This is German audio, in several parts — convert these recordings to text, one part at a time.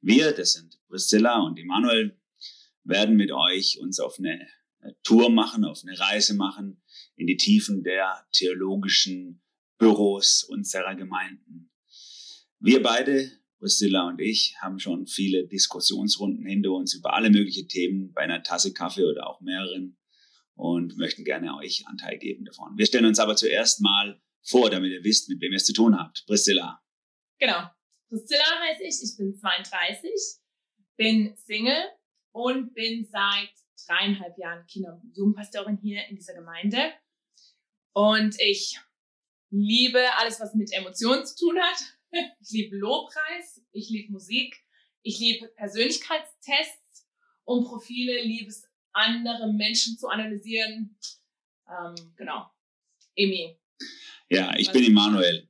Wir, das sind Priscilla und Emanuel, werden mit euch uns auf eine Tour machen, auf eine Reise machen in die Tiefen der theologischen Büros unserer Gemeinden. Wir beide, Priscilla und ich, haben schon viele Diskussionsrunden hinter uns über alle möglichen Themen bei einer Tasse Kaffee oder auch mehreren und möchten gerne euch Anteil geben davon. Wir stellen uns aber zuerst mal vor, damit ihr wisst, mit wem ihr es zu tun habt. Priscilla. Genau. Priscilla heiße ich, ich bin 32, bin Single und bin seit dreieinhalb Jahren Kinder- und Jugendpastorin hier in dieser Gemeinde. Und ich liebe alles, was mit Emotionen zu tun hat. Ich liebe Lobpreis, ich liebe Musik, ich liebe Persönlichkeitstests und Profile, liebe es, andere Menschen zu analysieren. Ähm, genau. Emi. Ja, ich bin Emanuel.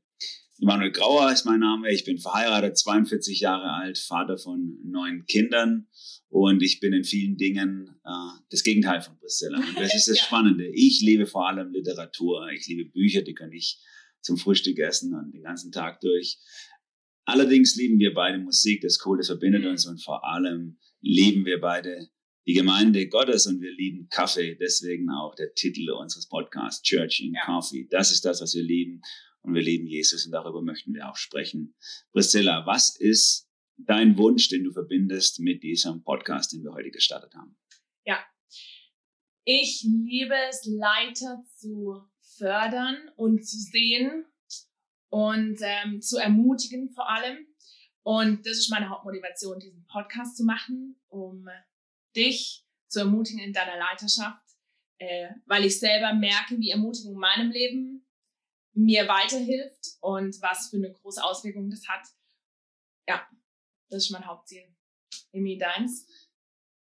Emanuel Grauer ist mein Name. Ich bin verheiratet, 42 Jahre alt, Vater von neun Kindern und ich bin in vielen Dingen äh, das Gegenteil von Priscilla. Und das ist das Ja. Spannende. Ich liebe vor allem Literatur. Ich liebe Bücher, die kann ich zum Frühstück essen und den ganzen Tag durch. Allerdings lieben wir beide Musik, das ist cool, das verbindet Mhm. uns und vor allem lieben wir beide die Gemeinde Gottes und wir lieben Kaffee. Deswegen auch der Titel unseres Podcasts, Church in Ja. Coffee. Das ist das, was wir lieben und wir lieben Jesus und darüber möchten wir auch sprechen. Priscilla, was ist dein Wunsch, den du verbindest mit diesem Podcast, den wir heute gestartet haben? Ich liebe es, Leiter zu fördern und zu sehen und ähm, zu ermutigen vor allem. Und das ist meine Hauptmotivation, diesen Podcast zu machen, um dich zu ermutigen in deiner Leiterschaft, äh, weil ich selber merke, wie Ermutigung in meinem Leben mir weiterhilft und was für eine große Auswirkung das hat. Ja, das ist mein Hauptziel. Emi, deins?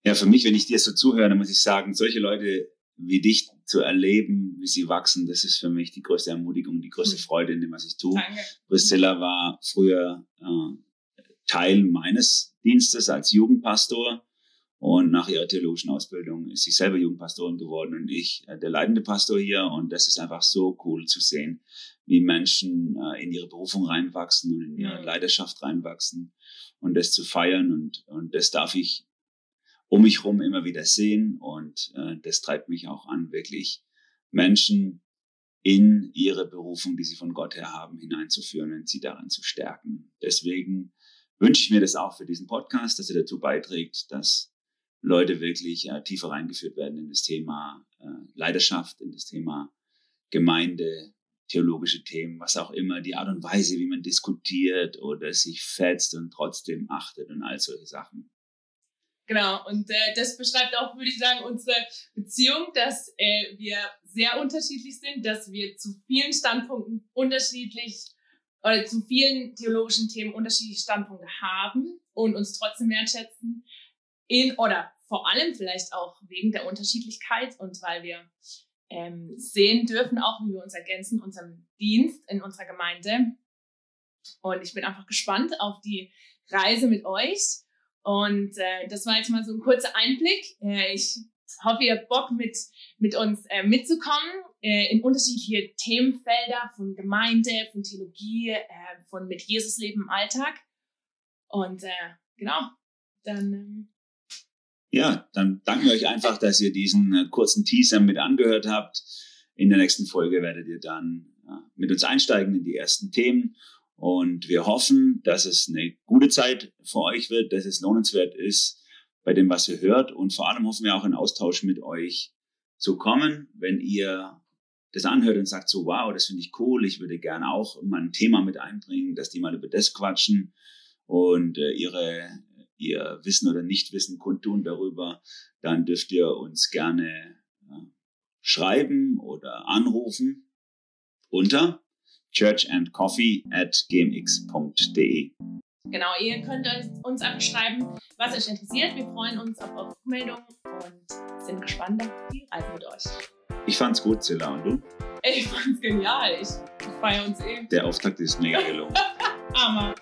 Ja, für mich, wenn ich dir so zuhöre, dann muss ich sagen, solche Leute wie dich zu erleben, wie sie wachsen, das ist für mich die größte Ermutigung, die größte Hm. Freude in dem, was ich tue. Danke. Priscilla war früher äh, Teil meines Dienstes als Jugendpastor und nach ihrer theologischen Ausbildung ist sie selber Jugendpastorin geworden und ich äh, der leitende Pastor hier und das ist einfach so cool zu sehen, wie Menschen äh, in ihre Berufung reinwachsen und in ihre Mhm. Leidenschaft reinwachsen und das zu feiern und, und das darf ich um mich herum immer wieder sehen und äh, das treibt mich auch an, wirklich Menschen in ihre Berufung, die sie von Gott her haben, hineinzuführen und sie darin zu stärken. Deswegen wünsche ich mir das auch für diesen Podcast, dass er dazu beiträgt, dass Leute wirklich äh, tiefer reingeführt werden in das Thema äh, Leidenschaft, in das Thema Gemeinde, theologische Themen, was auch immer, die Art und Weise, wie man diskutiert oder sich fetzt und trotzdem achtet und all solche Sachen. Genau, und äh, das beschreibt auch, würde ich sagen, unsere Beziehung, dass äh, wir sehr unterschiedlich sind, dass wir zu vielen Standpunkten unterschiedlich oder zu vielen theologischen Themen unterschiedliche Standpunkte haben und uns trotzdem wertschätzen. In oder vor allem vielleicht auch wegen der Unterschiedlichkeit und weil wir ähm, sehen dürfen, auch wie wir uns ergänzen, unserem Dienst in unserer Gemeinde. Und ich bin einfach gespannt auf die Reise mit euch. Und äh, das war jetzt mal so ein kurzer Einblick. Äh, ich hoffe, ihr habt Bock mit, mit uns äh, mitzukommen äh, in unterschiedliche Themenfelder von Gemeinde, von Theologie, äh, von mit Jesus leben im Alltag. Und äh, genau, dann ähm, Ja, dann danken wir euch einfach, dass ihr diesen äh, kurzen Teaser mit angehört habt. In der nächsten Folge werdet ihr dann äh, mit uns einsteigen in die ersten Themen. Und wir hoffen, dass es eine gute Zeit für euch wird, dass es lohnenswert ist bei dem, was ihr hört. Und vor allem hoffen wir auch in Austausch mit euch zu kommen, wenn ihr das anhört und sagt so, wow, das finde ich cool, ich würde gerne auch mal ein Thema mit einbringen, dass die mal über das quatschen und äh, ihre ihr Wissen oder Nichtwissen kundtun darüber, dann dürft ihr uns gerne schreiben oder anrufen unter churchandcoffee at gmx.de. genau, ihr könnt uns einfach schreiben, was euch interessiert. Wir freuen uns auf eure Rückmeldungen und sind gespannt auf die Reise mit euch. Ich fand's gut, Zilla. Und du? Ich fand's genial. Ich feiere uns eh. Der Auftakt ist mega gelungen. Hammer.